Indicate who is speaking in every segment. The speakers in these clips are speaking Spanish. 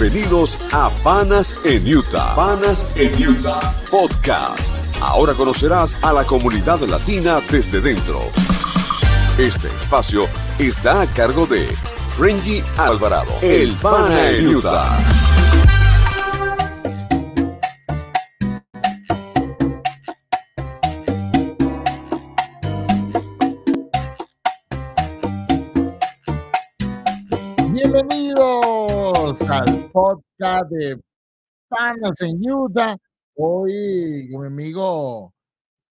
Speaker 1: Bienvenidos a Panas en Utah. Panas en Utah Podcast. Ahora conocerás a la comunidad latina desde dentro. Este espacio está a cargo de Frenji Alvarado, el Pana en Utah.
Speaker 2: Bienvenidos al podcast de Panas en Utah. Hoy con mi amigo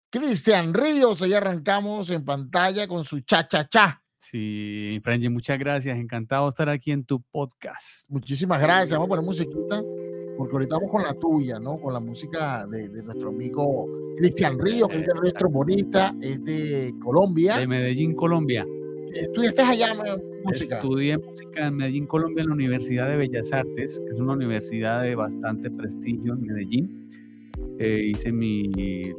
Speaker 2: Cristian Ríos, hoy arrancamos en pantalla con su cha-cha-cha.
Speaker 3: Sí, Frenji, muchas gracias. Encantado de estar aquí en tu podcast.
Speaker 2: Muchísimas gracias. Vamos a poner musiquita, porque ahorita vamos con la tuya, ¿no? Con la música de, de nuestro amigo Cristian Ríos, Cristian Ríos trombonista, es de Colombia.
Speaker 3: De Medellín, Colombia.
Speaker 2: Eh, ¿Tú ya estás allá, música?
Speaker 3: Estudié música en Medellín, Colombia, en la Universidad de Bellas Artes, que es una universidad de bastante prestigio en Medellín. Eh, hice mi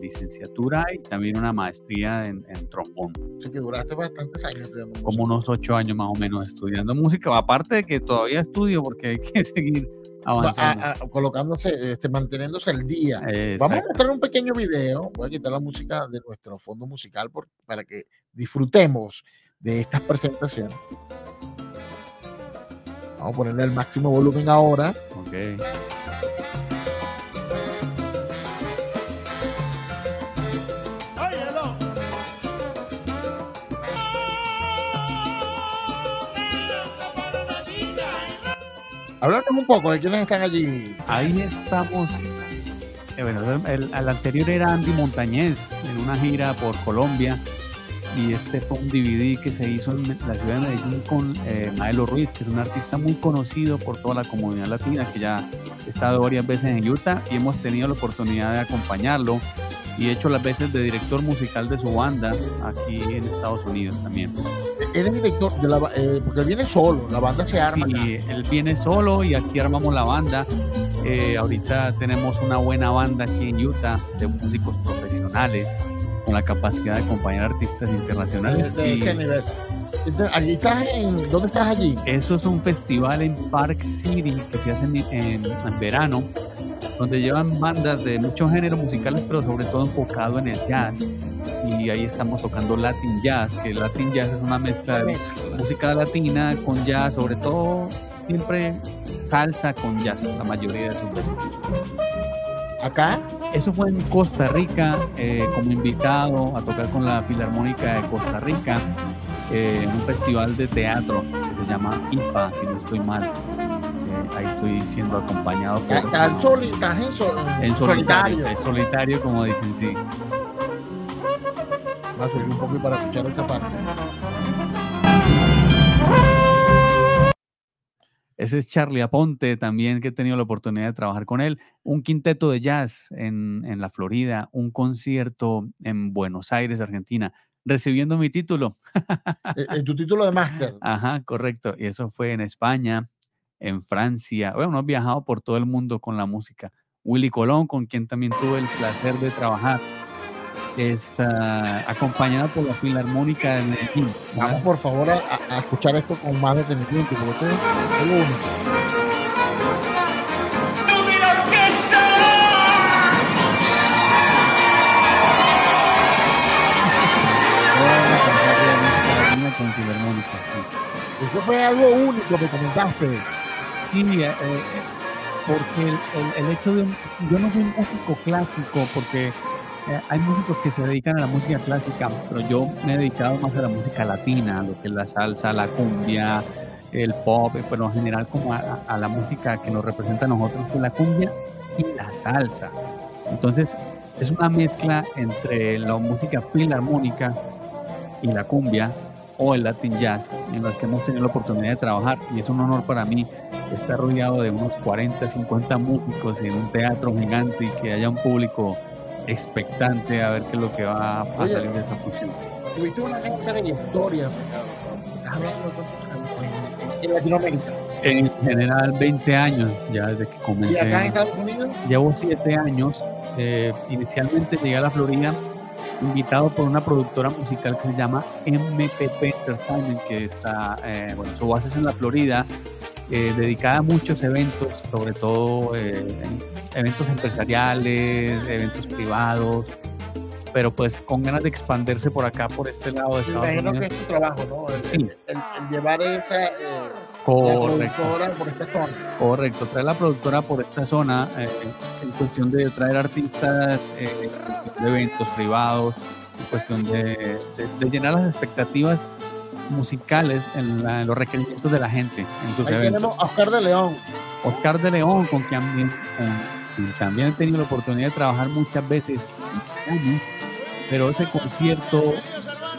Speaker 3: licenciatura y también una maestría en, en trombón,
Speaker 2: Así que duraste bastantes años estudiando música.
Speaker 3: como unos ocho años más o menos estudiando música. Aparte de que todavía estudio porque hay que seguir
Speaker 2: Va-
Speaker 3: avanzando.
Speaker 2: a- a- colocándose, este, manteniéndose al día.
Speaker 3: Eh,
Speaker 2: Vamos a
Speaker 3: exacto.
Speaker 2: mostrar un pequeño video. Voy a quitar la música de nuestro fondo musical por- para que disfrutemos de estas presentaciones. Vamos a ponerle el máximo volumen ahora.
Speaker 3: Ok.
Speaker 2: Háblanos un poco de quiénes están allí.
Speaker 3: Ahí estamos. eh, bueno, el, el anterior era Andy Montañez en una gira por Colombia y este fue un DVD que se hizo en la ciudad de Medellín con eh, Maelo Ruiz, que es un artista muy conocido por toda la comunidad latina, que ya ha estado varias veces en Utah y hemos tenido la oportunidad de acompañarlo y he hecho las veces de director musical de su banda aquí en Estados Unidos también.
Speaker 2: Él es director de la eh, porque él viene solo, la banda se arma. acá.
Speaker 3: Sí, él viene solo y aquí armamos la banda. Eh, ahorita tenemos una buena banda aquí en Utah de músicos profesionales con la capacidad de acompañar artistas internacionales.
Speaker 2: de, ese nivel. Allí estás en, ¿dónde estás allí?
Speaker 3: eso es un festival en Park City que se hace en, en- en verano, donde llevan bandas de muchos géneros musicales, pero sobre todo enfocado en el jazz. Y ahí estamos tocando Latin Jazz, que el Latin Jazz es una mezcla de música latina con jazz, sobre todo siempre salsa con jazz, la mayoría de sus veces.
Speaker 2: Acá,
Speaker 3: Eso fue en Costa Rica, eh, como invitado a tocar con la Filarmónica de Costa Rica, eh, en un festival de teatro que se llama IFA, si no estoy mal. Eh, ahí estoy siendo acompañado por...
Speaker 2: en soli- estás en, sol- en
Speaker 3: en solitario, en solitario, como dicen, sí.
Speaker 2: Vamos a subir un poco para escuchar esa parte.
Speaker 3: Ese es Charlie Aponte también, que he tenido la oportunidad de trabajar con él. Un quinteto de jazz en, en la Florida, un concierto en Buenos Aires, Argentina, recibiendo mi título.
Speaker 2: Eh, tu título de máster.
Speaker 3: Ajá, correcto. Y eso fue en España, en Francia. Bueno, hemos viajado por todo el mundo con la música. Willy Colón, con quien también tuve el placer de trabajar, es ah, acompañada por la Filarmónica de Medellín.
Speaker 2: Vamos por favor a, escuchar esto con más detenimiento, porque es lo único.
Speaker 3: Con Filarmónica, sí.
Speaker 2: Eso fue algo único que comentaste.
Speaker 3: Sí, eh, eh, porque el, el- el hecho de... un- Yo no soy un músico clásico porque eh, hay músicos que se dedican a la música clásica, pero yo me he dedicado más a la música latina, lo que es la salsa, la cumbia, el pop, eh, pero en general como a, la música que nos representa a nosotros, que es la cumbia y la salsa. Entonces, es una mezcla entre la música filarmónica y la cumbia o el Latin Jazz, en las que hemos tenido la oportunidad de trabajar y es un honor para mí estar rodeado de unos 40, 50 músicos en un teatro gigante y que haya un público expectante a ver qué es lo que va a
Speaker 2: Oye,
Speaker 3: salir de esta función.
Speaker 2: Tuviste una gran trayectoria. Hablando en, Latinoamérica.
Speaker 3: En general, 20 años ya desde que
Speaker 2: Y
Speaker 3: comencé.
Speaker 2: acá en Estados Unidos,
Speaker 3: Llevo 7 años. eh, inicialmente llegué a la Florida invitado por una productora musical que se llama MPP Entertainment, que está, eh, bueno, su base es en la Florida, eh, dedicada a muchos eventos, sobre todo eh, eventos empresariales, eventos privados, pero pues con ganas de expandirse por acá, por este lado de Estados
Speaker 2: Imagino
Speaker 3: Unidos.
Speaker 2: que es tu trabajo, ¿no? El,
Speaker 3: Sí.
Speaker 2: el- el llevar esa eh,
Speaker 3: Correcto.
Speaker 2: productora por esta zona.
Speaker 3: Correcto, traer la productora por esta zona eh, en cuestión de traer artistas, eh, de eventos privados, en cuestión de, de- de llenar las expectativas musicales en, la- en los requerimientos de la gente en sus
Speaker 2: Ahí
Speaker 3: eventos.
Speaker 2: tenemos a Oscar de León.
Speaker 3: Oscar de León, con quien, con quien también he tenido la oportunidad de trabajar muchas veces, en Miami, pero ese concierto,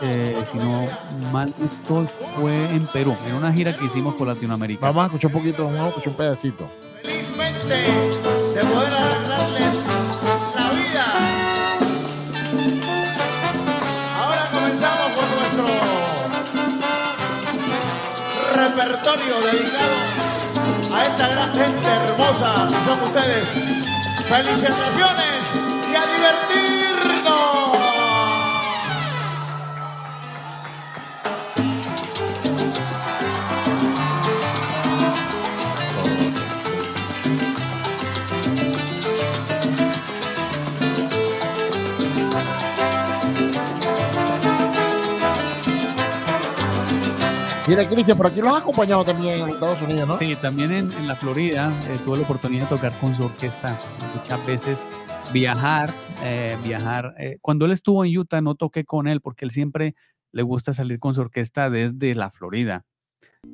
Speaker 3: eh, si no mal estoy, fue en Perú, en una gira que hicimos por Latinoamérica.
Speaker 2: Vamos a escuchar un poquito, vamos a escuchar un pedacito.
Speaker 4: felizmente de poder arreglarles la vida. Ahora comenzamos con nuestro repertorio dedicado a esta gran gente hermosa que son ustedes. Felicitaciones
Speaker 2: Mira, Cristian, por aquí los has acompañado también en Estados Unidos, ¿no?
Speaker 3: Sí, también en, en la Florida eh, tuve la oportunidad de tocar con su orquesta muchas veces, viajar, eh, viajar. eh, cuando él estuvo en Utah no toqué con él porque él siempre le gusta salir con su orquesta desde la Florida,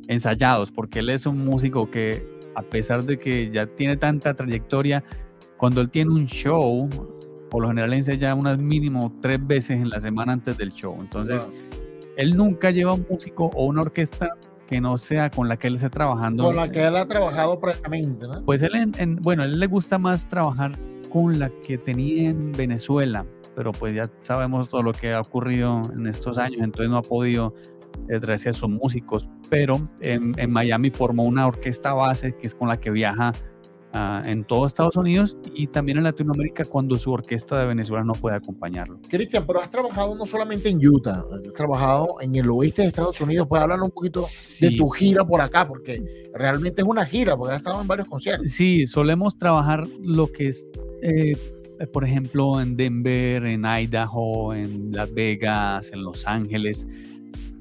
Speaker 3: ensayados, porque él es un músico que a pesar de que ya tiene tanta trayectoria, cuando él tiene un show, por lo general ensaya unas mínimo tres veces en la semana antes del show. Entonces, él nunca lleva un músico o una orquesta que no sea con la que él esté trabajando.
Speaker 2: Con la que él ha trabajado previamente, ¿no?
Speaker 3: Pues él, en, en- bueno, él le gusta más trabajar con la que tenía en Venezuela, pero pues ya sabemos todo lo que ha ocurrido en estos años, entonces no ha podido eh, traerse a sus músicos, pero en, en Miami formó una orquesta base que es con la que viaja ah, en todo Estados Unidos y también en Latinoamérica cuando su orquesta de Venezuela no puede acompañarlo.
Speaker 2: Cristian, pero has trabajado no solamente en Utah, has trabajado en el oeste de Estados Unidos. Puedes hablar un poquito de
Speaker 3: Sí.
Speaker 2: tu gira por acá, porque realmente es una gira, porque has estado en varios conciertos.
Speaker 3: Sí, solemos trabajar lo que es, eh, por ejemplo, en Denver, en Idaho, en Las Vegas, en Los Ángeles.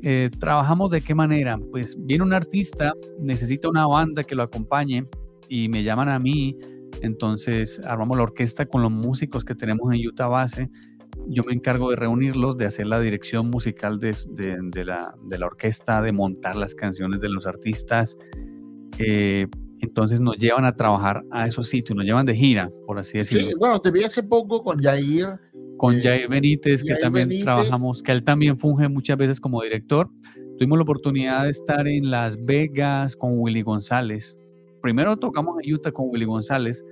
Speaker 3: Eh, ¿Trabajamos de qué manera? Pues viene un artista, necesita una banda que lo acompañe y me llaman a mí, entonces armamos la orquesta con los músicos que tenemos en Utah Base. Yo me encargo de reunirlos, de hacer la dirección musical de, de- de la, de la orquesta, de montar las canciones de los artistas. Eh, entonces nos llevan a trabajar a esos sitios, nos llevan de gira, por así decirlo.
Speaker 2: Sí, bueno, te vi hace poco con Jair.
Speaker 3: Con
Speaker 2: eh,
Speaker 3: Jair Benítez, que también
Speaker 2: Benítez.
Speaker 3: trabajamos, que él también funge muchas veces como director. Tuvimos la oportunidad de estar en Las Vegas con Willy González. Primero tocamos en Utah con Willy González,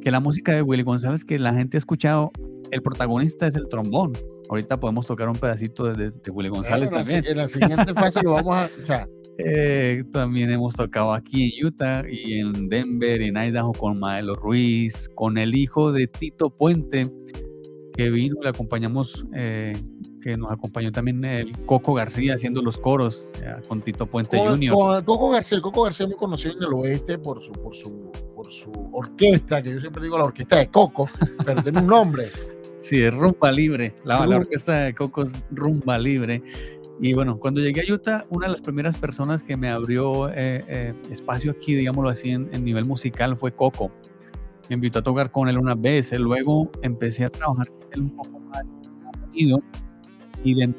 Speaker 3: que la música de Willy González que la gente ha escuchado, el protagonista es el trombón. Ahorita podemos tocar un pedacito de, de Willy González también.
Speaker 2: en la siguiente fase lo vamos a escuchar.
Speaker 3: Eh, también hemos tocado aquí en Utah y en Denver, en Idaho con Maelo Ruiz, con el hijo de Tito Puente, que vino, le acompañamos, eh, que nos acompañó también el Coco García haciendo los coros eh, con Tito Puente
Speaker 2: Con,
Speaker 3: Jr.
Speaker 2: Coco García, el Coco García es muy conocido en el oeste por su, por su, por su orquesta, que yo siempre digo la orquesta de Coco, pero tiene un nombre.
Speaker 3: Sí, es Rumba Libre. La, la orquesta de Coco es Rumba Libre. Y bueno, cuando llegué a Utah, una de las primeras personas que me abrió eh, eh, espacio aquí, digámoslo así, en, en nivel musical fue Coco. Me invitó a tocar con él unas veces. Luego empecé a trabajar con él un poco más y de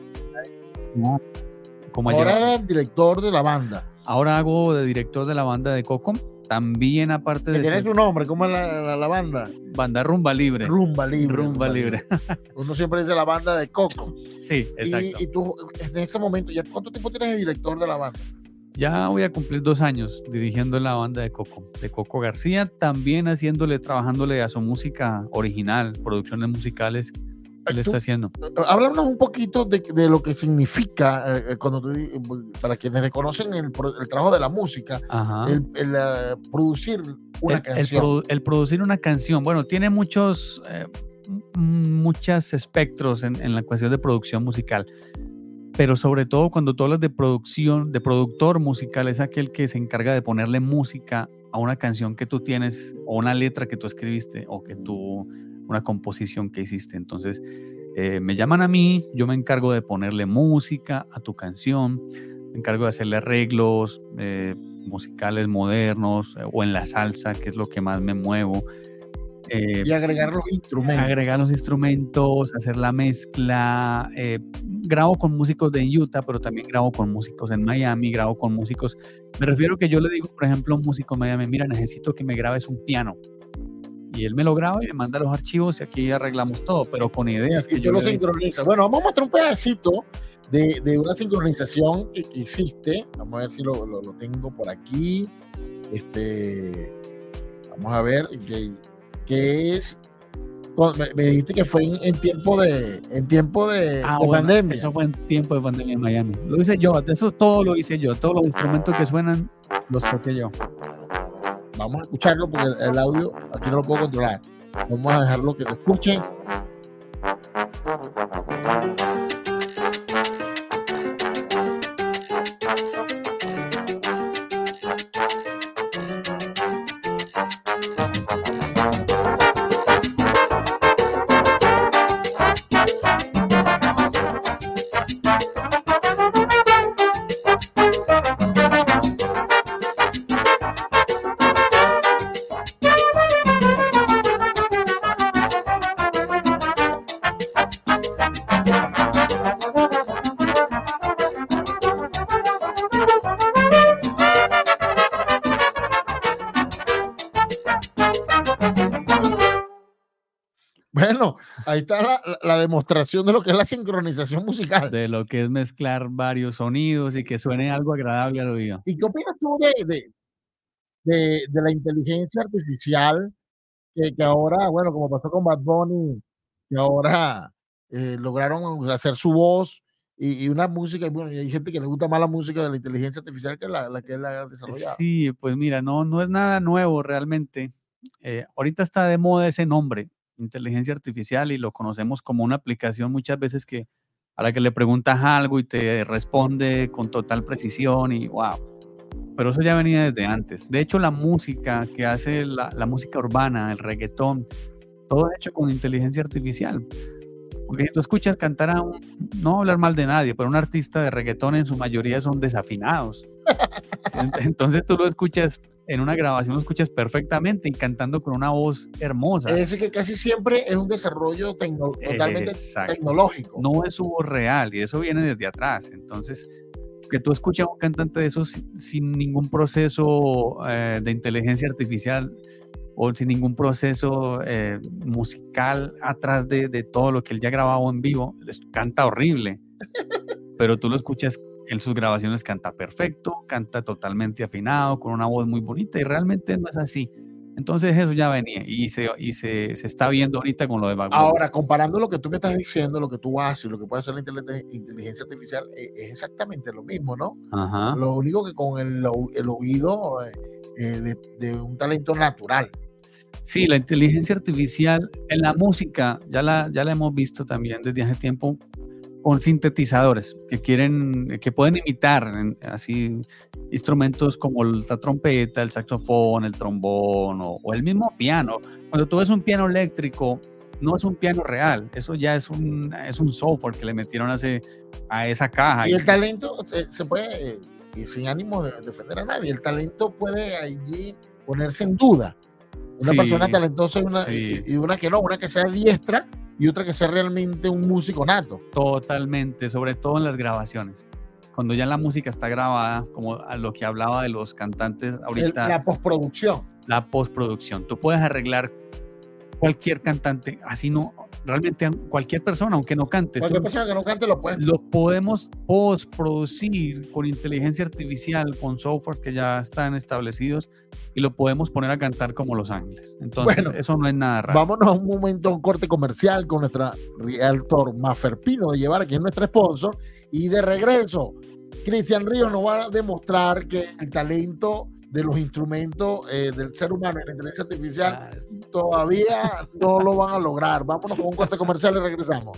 Speaker 3: como
Speaker 2: Ahora era el director de la banda.
Speaker 3: ahora hago de director de la banda de Coco. También aparte de
Speaker 2: tiene
Speaker 3: ser
Speaker 2: su nombre, ¿cómo es la, la- la banda?
Speaker 3: banda Rumba Libre.
Speaker 2: Rumba Libre.
Speaker 3: Rumba Libre.
Speaker 2: Uno siempre dice la banda de Coco.
Speaker 3: Sí, exacto.
Speaker 2: Y, y tú, en ese momento, ¿ya ¿cuánto tiempo tienes de director de la banda?
Speaker 3: Ya voy a cumplir dos años dirigiendo la banda de Coco, de Coco García, también haciéndole, trabajándole a su música original, producciones musicales le está haciendo.
Speaker 2: Háblanos un poquito de, de lo que significa, eh, eh, cuando tú di- para quienes desconocen el, el trabajo de la música, el, el, eh, producir una
Speaker 3: el,
Speaker 2: canción.
Speaker 3: produ- el producir una canción, bueno, tiene muchos, eh, muchos espectros en, en la cuestión de producción musical. pero sobre todo cuando tú hablas de producción, de productor musical, es aquel que se encarga de ponerle música a una canción que tú tienes o una letra que tú escribiste o que tú, una composición que hiciste. Entonces, eh, me llaman a mí, yo me encargo de ponerle música a tu canción, me encargo de hacerle arreglos eh, musicales modernos eh, o en la salsa, que es lo que más me muevo.
Speaker 2: y agregar los instrumentos.
Speaker 3: Agregar los instrumentos, hacer la mezcla. grabo con músicos de Utah, pero también grabo con músicos en Miami, grabo con músicos. Me refiero que yo le digo, por ejemplo, a un músico en Miami, mira, necesito que me grabes un piano y él me lo graba y me manda los archivos y aquí arreglamos todo, pero con ideas.
Speaker 2: Y que yo lo sincroniza. Bueno, vamos a mostrar un pedacito de, de una sincronización que, hiciste. Vamos a ver si lo, lo, tengo por aquí. Este, vamos a ver qué, qué es. Me, dijiste que fue en, tiempo de en tiempo de,
Speaker 3: ah, pandemia. Eso fue en tiempo de pandemia en Miami. Lo hice yo, eso todo lo hice yo. Todos los instrumentos que suenan los toqué yo.
Speaker 2: Vamos a escucharlo porque el, audio aquí no lo puedo controlar. Vamos a dejarlo que se escuche. Demostración de lo que es la sincronización musical.
Speaker 3: De lo que es mezclar varios sonidos y que suene algo agradable al oído.
Speaker 2: ¿Y qué opinas tú de, de, la inteligencia artificial que, que, ahora, bueno, como pasó con Bad Bunny, que ahora eh, lograron hacer su voz y, una música, y bueno, y hay gente que le gusta más la música de la inteligencia artificial que la, que él ha desarrollado.
Speaker 3: Sí, pues mira, no, no es nada nuevo realmente. Eh, ahorita está de moda ese nombre, inteligencia artificial y lo conocemos como una aplicación muchas veces que a la que le preguntas algo y te responde con total precisión y wow. Pero eso ya venía desde antes. De hecho, la música que hace la, música urbana, el reggaetón, todo hecho con inteligencia artificial. Porque si tú escuchas cantar a un, no hablar mal de nadie, pero un artista de reggaetón en su mayoría son desafinados. Entonces tú lo escuchas en una grabación lo escuchas perfectamente y cantando con una voz hermosa.
Speaker 2: Es decir, que casi siempre es un desarrollo totalmente tecnológico.
Speaker 3: No es su voz real y eso viene desde atrás. Entonces, que tú escuchas a un cantante de esos sin, ningún proceso eh, de inteligencia artificial o sin ningún proceso eh, musical atrás de, de, todo lo que él ya grabado en vivo, les canta horrible. Pero tú lo escuchas en sus grabaciones canta perfecto, canta totalmente afinado, con una voz muy bonita y realmente no es así. Entonces eso ya venía y se, y se, está viendo ahorita con lo de
Speaker 2: Bad Ahora, comparando lo que tú me estás diciendo, lo que tú haces lo que puede hacer la inteligencia artificial, e, es exactamente lo mismo, ¿no? Lo único que con el, el oído eh, eh, de, un talento natural.
Speaker 3: Sí, la inteligencia artificial en la música, ya la, ya la hemos visto también desde hace tiempo, con sintetizadores que quieren, que pueden imitar así instrumentos como la trompeta, el saxofón, el trombón o, el mismo piano. Cuando tú ves un piano eléctrico, no es un piano real, eso ya es un, es un software que le metieron a, a esa caja.
Speaker 2: Y el talento eh, se puede, eh, y sin ánimo de defender a nadie, el talento puede allí ponerse en duda. Una persona talentosa y una, y una que no, una que sea diestra y otra que sea realmente un músico nato.
Speaker 3: Totalmente, sobre todo en las grabaciones. Cuando ya la música está grabada, como a lo que hablaba de los cantantes ahorita.
Speaker 2: la postproducción.
Speaker 3: La postproducción. Tú puedes arreglar cualquier cantante, así no, realmente cualquier persona, aunque no cante.
Speaker 2: Cualquier persona que no cante lo puede.
Speaker 3: Lo podemos postproducir con inteligencia artificial, con software que ya están establecidos y lo podemos poner a cantar como Los Ángeles. Entonces, bueno, eso no es nada raro.
Speaker 2: Vámonos a un momento, a un corte comercial con nuestra realtor Maferpino de llevar, aquí es nuestro sponsor. Y de regreso, Cristian Ríos nos va a demostrar que el talento de los instrumentos eh, del ser humano en la inteligencia artificial todavía no lo van a lograr. Vámonos con un corte comercial y regresamos.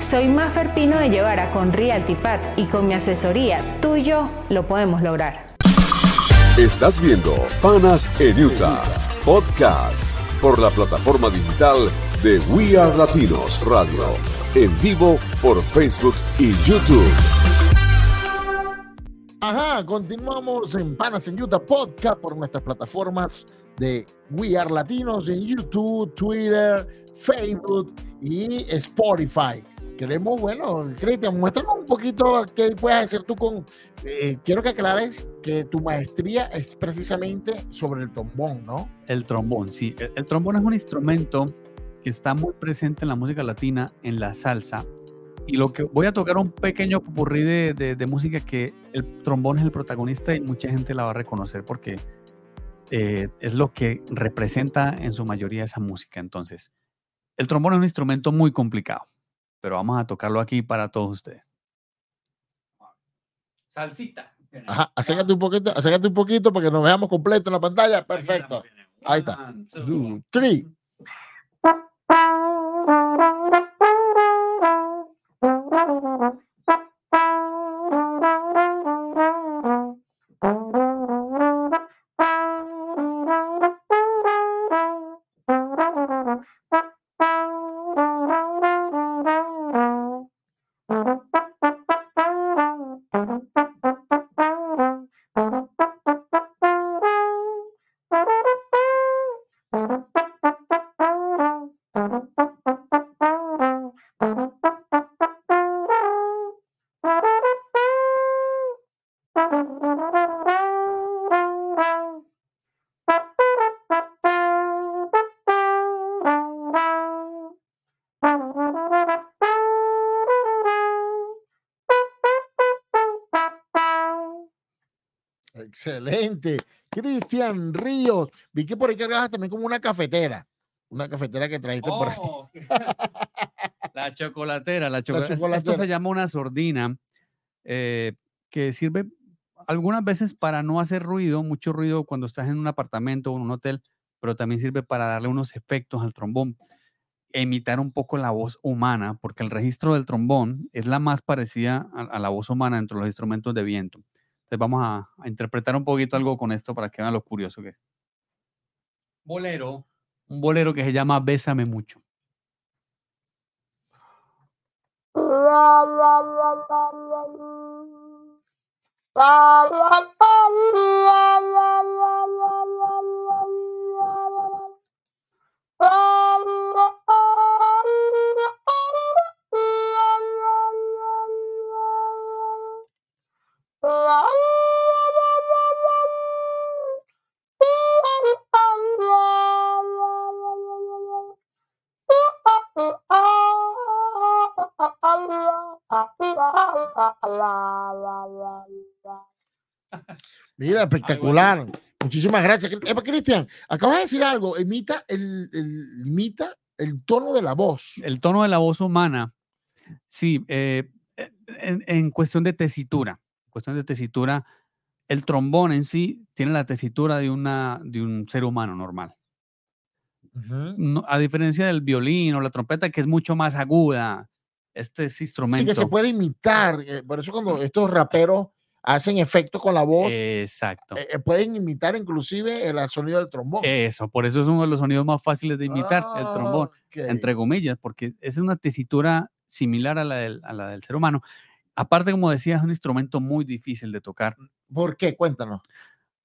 Speaker 5: Soy Maffer Pino de Llevara con RealtyPad y con mi asesoría, tú y yo lo podemos lograr.
Speaker 1: Estás viendo Panas en Utah, podcast por la plataforma digital de We Are Latinos Radio, en vivo por Facebook y YouTube.
Speaker 2: Ajá, continuamos en Panas en Utah Podcast por nuestras plataformas de We Are Latinos en YouTube, Twitter, Facebook y Spotify. Queremos, bueno, Cristian, muéstranos un poquito qué puedes hacer tú con. eh, quiero que aclares que tu maestría es precisamente sobre el trombón, ¿no?
Speaker 3: El trombón, sí. El, el trombón es un instrumento que está muy presente en la música latina, en la salsa. Y lo que voy a tocar un pequeño popurrí de música que el trombón es el protagonista y mucha gente la va a reconocer porque eh, es lo que representa en su mayoría esa música. Entonces, el trombón es un instrumento muy complicado, pero vamos a tocarlo aquí para todos ustedes. Salsita.
Speaker 2: Ajá, acércate un poquito, acércate un poquito para que nos veamos completo en la pantalla. Perfecto. Ahí está.
Speaker 3: Two,
Speaker 2: three. Excelente. Cristian Ríos. Vi que por ahí cargabas también como una cafetera. Una cafetera que trajiste por ahí.
Speaker 3: Oh, la chocolatera, la chocolatera. Esto se llama una sordina eh, que sirve algunas veces para no hacer ruido, mucho ruido cuando estás en un apartamento o en un hotel, pero también sirve para darle unos efectos al trombón, imitar un poco la voz humana, porque el registro del trombón es la más parecida a, a la voz humana entre los instrumentos de viento. Entonces vamos a, interpretar un poquito algo con esto para que vean lo curioso que es. Bolero, un bolero que se llama Bésame mucho.
Speaker 2: Mira, espectacular. Muchísimas gracias. Cristian, acabas de decir algo. Imita el, el- imita el tono de la voz.
Speaker 3: El tono de la voz humana, sí, eh, en, en cuestión de tesitura, cuestión de tesitura, el trombón en sí tiene la tesitura de, una, de un ser humano normal. No- a diferencia del violín o la trompeta, que es mucho más aguda, este es
Speaker 2: Sí,
Speaker 3: instrumento.
Speaker 2: que se puede imitar. eh, Por eso cuando estos raperos hacen efecto con la voz,
Speaker 3: Exacto.
Speaker 2: eh, eh, pueden imitar inclusive el sonido del trombón.
Speaker 3: Eso, por eso es uno de los sonidos más fáciles de imitar, el trombón. Entre comillas, porque es una tesitura similar a la, del, a la del ser humano. Aparte, como decía, es un instrumento muy difícil de tocar,
Speaker 2: ¿Por qué? Cuéntanos.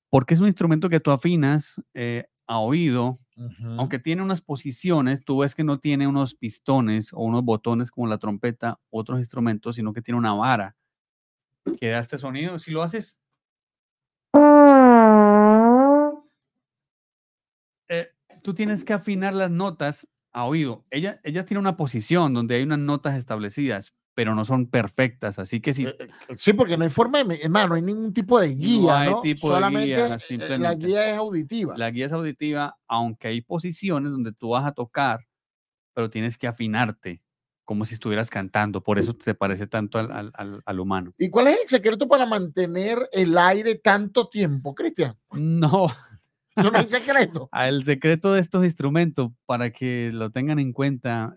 Speaker 3: porque es un instrumento que tú afinas eh, a oído, Aunque tiene unas posiciones, tú ves que no tiene unos pistones o unos botones como la trompeta, otros instrumentos, sino que tiene una vara que da este sonido. Si lo haces... eh, tú tienes que afinar las notas a oído. Ella, ella tiene una posición donde hay unas notas establecidas, pero no son perfectas. Así que sí.
Speaker 2: Eh, eh, sí, porque no hay forma de, hermano, no hay ningún tipo de guía,
Speaker 3: hay
Speaker 2: ¿no?
Speaker 3: tipo de
Speaker 2: Solamente
Speaker 3: guía,
Speaker 2: eh, la
Speaker 3: simplemente.
Speaker 2: guía es auditiva.
Speaker 3: La guía es auditiva, aunque hay posiciones donde tú vas a tocar, pero tienes que afinarte, como si estuvieras cantando. Por eso se parece tanto al, al- al- al humano.
Speaker 2: ¿Y cuál es el secreto para mantener el aire tanto tiempo, Cristian?
Speaker 3: No,
Speaker 2: Eso no hay secreto.
Speaker 3: el secreto de estos instrumentos, para que lo tengan en cuenta,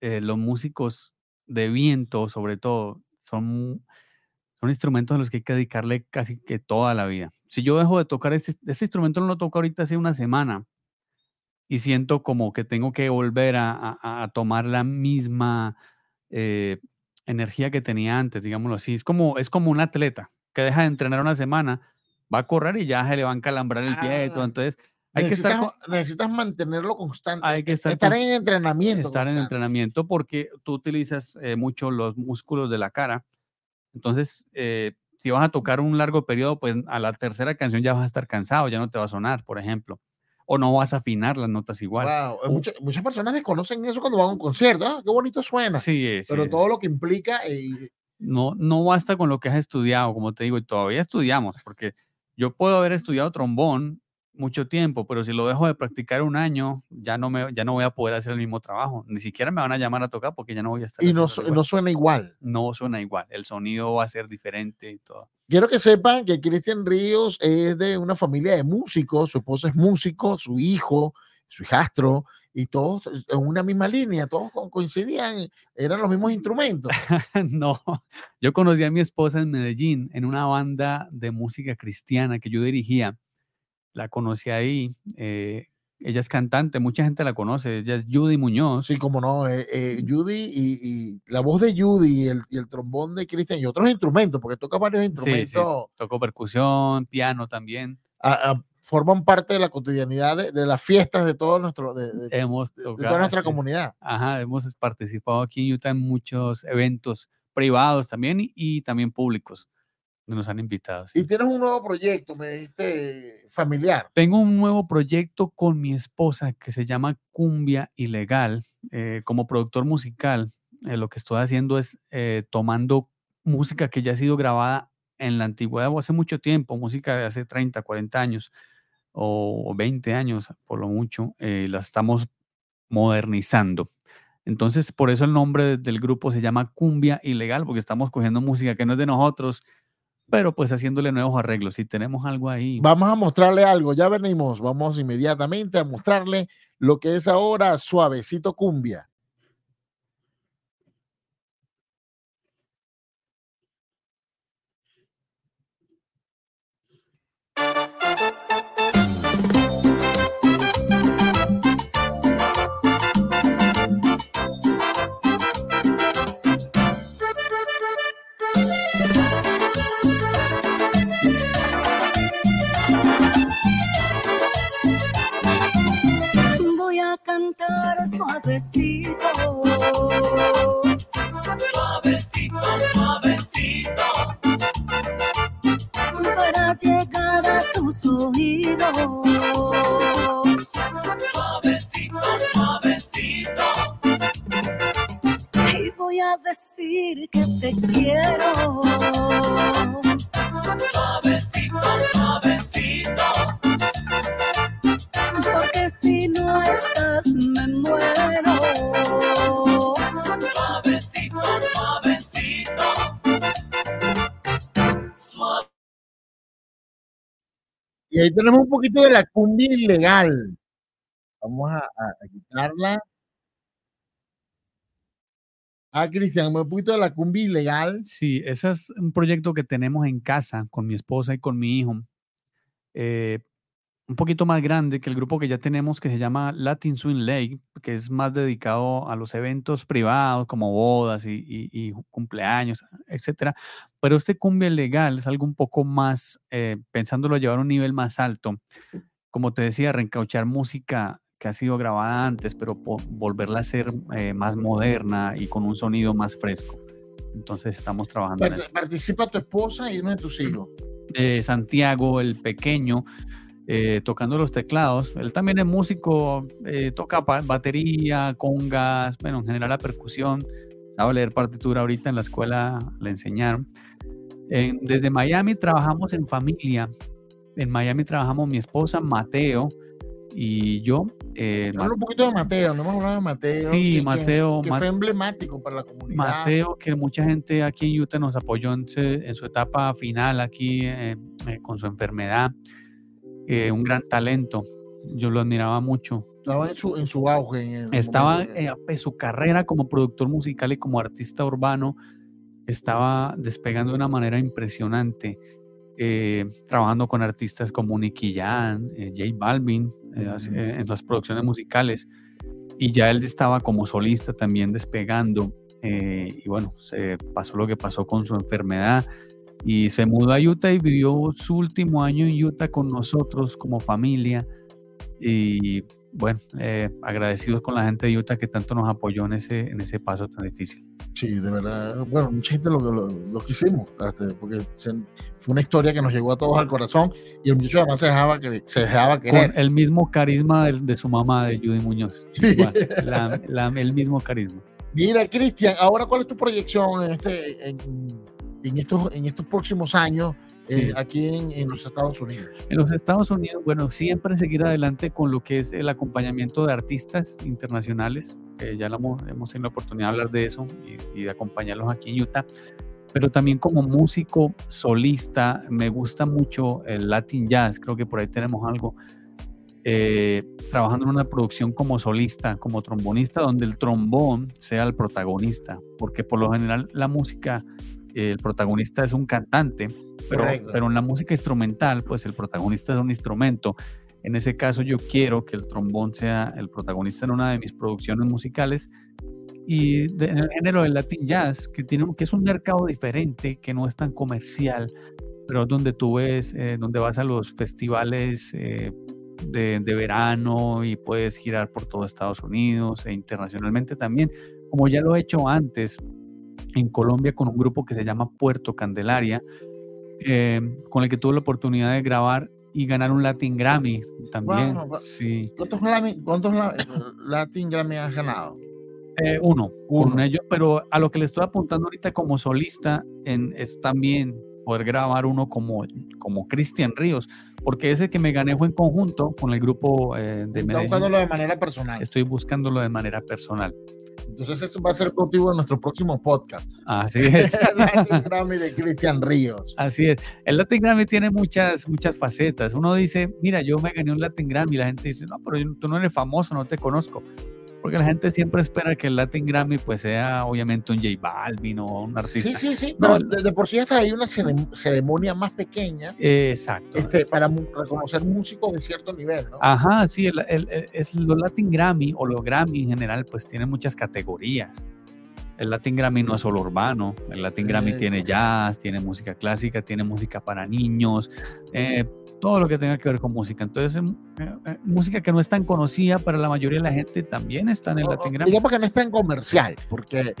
Speaker 3: eh, los músicos de viento, sobre todo, son, son instrumentos a los que hay que dedicarle casi que toda la vida. Si yo dejo de tocar este, este instrumento, no lo toco ahorita hace una semana y siento como que tengo que volver a, a- a tomar la misma eh, energía que tenía antes, digámoslo así. Es como, es como un atleta que deja de entrenar una semana, va a correr y ya se le va a encalambrar el pie y todo.
Speaker 2: Ah,
Speaker 3: Entonces, hay que estar,
Speaker 2: necesitas, necesitas mantenerlo constante.
Speaker 3: hay que estar,
Speaker 2: estar en entrenamiento.
Speaker 3: estar en
Speaker 2: constante.
Speaker 3: entrenamiento porque tú utilizas eh, mucho los músculos de la cara. Entonces, eh, si vas a tocar un largo periodo, pues a la tercera canción ya vas a estar cansado, ya no te va a sonar, por ejemplo. O no vas a afinar las notas igual.
Speaker 2: Wow,
Speaker 3: Uh.
Speaker 2: muchas, muchas personas desconocen eso cuando van a un concierto. Ah, qué bonito suena.
Speaker 3: Sí, eh, sí,
Speaker 2: Pero
Speaker 3: eh.
Speaker 2: todo lo que implica. eh,
Speaker 3: no, no basta con lo que has estudiado, como te digo, y todavía estudiamos, porque yo puedo haber estudiado trombón mucho tiempo, pero si lo dejo de practicar un año, ya no, me, ya no voy a poder hacer el mismo trabajo. Ni siquiera me van a llamar a tocar porque ya no voy a estar.
Speaker 2: y no, su- no suena igual.
Speaker 3: no suena igual, el sonido va a ser diferente y todo.
Speaker 2: Quiero que sepan que Cristian Ríos es de una familia de músicos, su esposa es músico, su hijo, su hijastro, y todos en una misma línea, todos co- coincidían, eran los mismos instrumentos.
Speaker 3: no, yo conocí a mi esposa en Medellín en una banda de música cristiana que yo dirigía. La conocí ahí. eh, ella es cantante, mucha gente la conoce. Ella es Judy Muñoz.
Speaker 2: Sí, como no, eh, eh, Judy y, y la voz de Judy y el, y el trombón de Cristian y otros instrumentos, porque toca varios instrumentos,
Speaker 3: sí, tocó percusión, piano también.
Speaker 2: a- a- forman parte de la cotidianidad de, de las fiestas de todo nuestro, de, de- de
Speaker 3: Hemos
Speaker 2: toda nuestra
Speaker 3: sí.
Speaker 2: comunidad.
Speaker 3: Ajá, hemos participado aquí en Utah en muchos eventos privados también y, y también públicos nos han invitado. sí.
Speaker 2: Y tienes un nuevo proyecto, me dijiste, familiar.
Speaker 3: Tengo un nuevo proyecto con mi esposa que se llama Cumbia Ilegal. Eh, como productor musical, eh, lo que estoy haciendo es eh, tomando música que ya ha sido grabada en la antigüedad o hace mucho tiempo, música de hace 30, 40 años o 20 años por lo mucho, eh, la estamos modernizando. Entonces, por eso el nombre de- del grupo se llama Cumbia Ilegal, porque estamos cogiendo música que no es de nosotros, pero pues haciéndole nuevos arreglos. Si tenemos algo ahí.
Speaker 2: Vamos a mostrarle algo, ya venimos, vamos inmediatamente a mostrarle lo que es ahora suavecito cumbia.
Speaker 6: Cantar suavecito. Suavecito, suavecito. Para llegar a tus oídos. Suavecito, suavecito. Y voy a decir que te quiero.
Speaker 2: Ahí tenemos un poquito de la cumbia ilegal. Vamos a, a- a quitarla. Ah, Cristian, un poquito de la cumbia ilegal.
Speaker 3: Sí, ese es un proyecto que tenemos en casa con mi esposa y con mi hijo. eh, un poquito más grande que el grupo que ya tenemos que se llama Latin Swing Lake, que es más dedicado a los eventos privados como bodas y, y- y cumpleaños, etcétera. Pero este cumbia legal es algo un poco más, eh, pensándolo llevar a un nivel más alto. Como te decía, reencauchar música que ha sido grabada antes, pero volverla a ser eh, más moderna y con un sonido más fresco. Entonces estamos trabajando en eso.
Speaker 2: Participa tu esposa y uno de tus hijos.
Speaker 3: Eh, Santiago, el pequeño, eh, tocando los teclados. Él también es músico, eh, toca batería, congas, bueno, en general la percusión. Sabe leer partitura ahorita en la escuela, le enseñaron. En- desde Miami trabajamos en familia. En Miami trabajamos mi esposa, Mateo, y yo. eh,
Speaker 2: Habla un poquito de Mateo, no hemos hablado de Mateo.
Speaker 3: Sí,
Speaker 2: que-
Speaker 3: Mateo,
Speaker 2: Que, fue emblemático para la comunidad.
Speaker 3: Mateo, que mucha gente aquí en Utah nos apoyó en su etapa final aquí eh, eh, con su enfermedad. Eh, un gran talento. Yo lo admiraba mucho.
Speaker 2: Estaba en su, en su auge. en
Speaker 3: Estaba eh, en su carrera como productor musical y como artista urbano, estaba despegando de una manera impresionante. eh, trabajando con artistas como Nicky eh, J Balvin, eh, en las producciones musicales. Y ya él estaba como solista también despegando. y bueno, se pasó lo que pasó con su enfermedad. Y se mudó a Utah y vivió su último año en Utah con nosotros como familia. Y bueno, eh, agradecidos con la gente de Utah que tanto nos apoyó en ese, en ese paso tan difícil.
Speaker 2: Sí, de verdad. Bueno, mucha gente lo, lo, lo quisimos, este, porque se- fue una historia que nos llegó a todos al corazón y el muchacho además se dejaba, que, se dejaba
Speaker 3: Con
Speaker 2: querer.
Speaker 3: el mismo carisma del- de, su mamá, de Judy Muñoz.
Speaker 2: Sí.
Speaker 3: Igual, la- la- el mismo carisma.
Speaker 2: Mira, Cristian, ahora cuál es tu proyección en, este, en, en estos, en estos próximos años eh,
Speaker 3: Sí.
Speaker 2: aquí en, en los Estados Unidos?
Speaker 3: En los Estados Unidos, bueno, siempre seguir adelante con lo que es el acompañamiento de artistas internacionales. que ya lo hemos, hemos tenido la oportunidad de hablar de eso y, y de acompañarlos aquí en Utah. Pero también como músico solista, me gusta mucho el Latin Jazz. Creo que por ahí tenemos algo. eh, trabajando en una producción como solista, como trombonista, donde el trombón sea el protagonista. Porque por lo general la música, eh, el protagonista es un cantante, pero, pero en la música instrumental, pues el protagonista es un instrumento. En ese caso yo quiero que el trombón sea el protagonista en una de mis producciones musicales y de- en el género del Latin Jazz, que, tiene, que es un mercado diferente, que no es tan comercial, pero donde tú ves, eh, donde vas a los festivales eh, de, de verano y puedes girar por todo Estados Unidos e internacionalmente también, como ya lo he hecho antes en Colombia con un grupo que se llama Puerto Candelaria, eh, con el que tuve la oportunidad de grabar y ganar un Latin Grammy también. Sí,
Speaker 2: ¿Cuántos, Grammy- cuántos la- Latin Grammy has ganado?
Speaker 3: Eh, uno,
Speaker 2: Uno.
Speaker 3: con ellos, pero a lo que le estoy apuntando ahorita como solista en, es también poder grabar uno como, como Cristian Ríos, porque ese que me gané fue en conjunto con el grupo eh, de Medellín.
Speaker 2: buscándolo de manera personal.
Speaker 3: Estoy buscándolo de manera personal.
Speaker 2: Entonces, eso va a ser motivo de nuestro próximo podcast.
Speaker 3: Así es.
Speaker 2: El Latin Grammy de Cristian Ríos.
Speaker 3: Así es. El Latin Grammy tiene muchas, muchas facetas. Uno dice, mira, yo me gané un Latin Grammy. La gente dice, no, pero tú no eres famoso, no te conozco. Porque la gente siempre espera que el Latin Grammy pues sea obviamente un J Balvin o un artista.
Speaker 2: Sí, sí, sí.
Speaker 3: No,
Speaker 2: de, de por sí hasta hay una cere- ceremonia más pequeña
Speaker 3: exacto.
Speaker 2: este, para reconocer músicos de cierto nivel, ¿no?
Speaker 3: Ajá, sí, el, el- los Latin Grammy o los Grammy en general, pues tienen muchas categorías. El Latin Grammy no es solo urbano, el Latin Grammy tiene jazz, tiene música clásica, tiene música para niños, eh, todo lo que tenga que ver con música. Entonces, em, eh, eh, música que no es tan conocida para la mayoría de la gente también está en el Latin Grammy.
Speaker 2: digamos que no es tan comercial, porque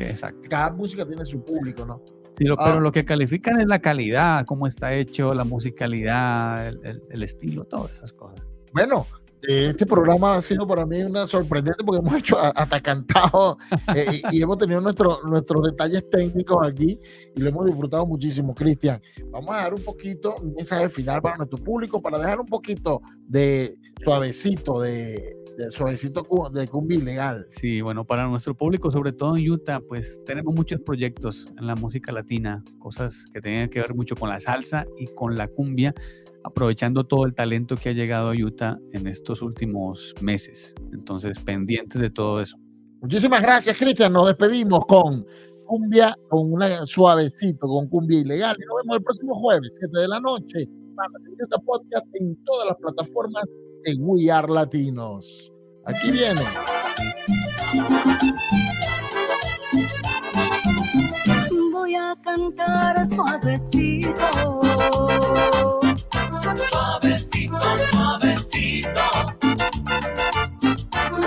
Speaker 2: cada música tiene su público, ¿no?
Speaker 3: Sí, lo-
Speaker 2: Ah.
Speaker 3: Pero lo que califican es la calidad, cómo está hecho, la musicalidad, el, el- el estilo, todas esas cosas.
Speaker 2: Bueno, este programa ha sido para mí una sorprendente porque hemos hecho hasta cantado eh, y, y hemos tenido nuestro- nuestros detalles técnicos aquí y lo hemos disfrutado muchísimo, Cristian. Vamos a dar un poquito, un mensaje final para nuestro público, para dejar un poquito de suavecito, de, de suavecito de cumbia ilegal.
Speaker 3: Sí, bueno, para nuestro público, sobre todo en Utah, pues tenemos muchos proyectos en la música latina, cosas que tienen que ver mucho con la salsa y con la cumbia, aprovechando todo el talento que ha llegado a Utah en estos últimos meses. Entonces, pendientes de todo eso.
Speaker 2: Muchísimas gracias, Cristian. Nos despedimos con cumbia, con una suavecito, con cumbia ilegal. Y nos vemos el próximo jueves, 7 de la noche, para seguir este podcast en todas las plataformas de We Are Latinos. Aquí viene.
Speaker 6: Voy a cantar suavecito suavecito, suavecito.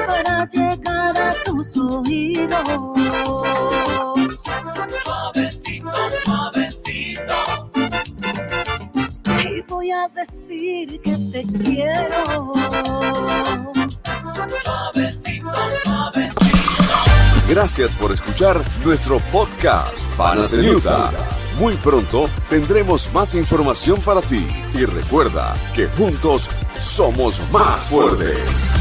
Speaker 6: Para llegar a tus oídos. Suavecito, suavecito. Y voy a decir que te quiero. Suavecito, suavecito.
Speaker 1: Gracias por escuchar nuestro podcast, Panaceluta. Muy pronto tendremos más información para ti y recuerda que juntos somos más fuertes.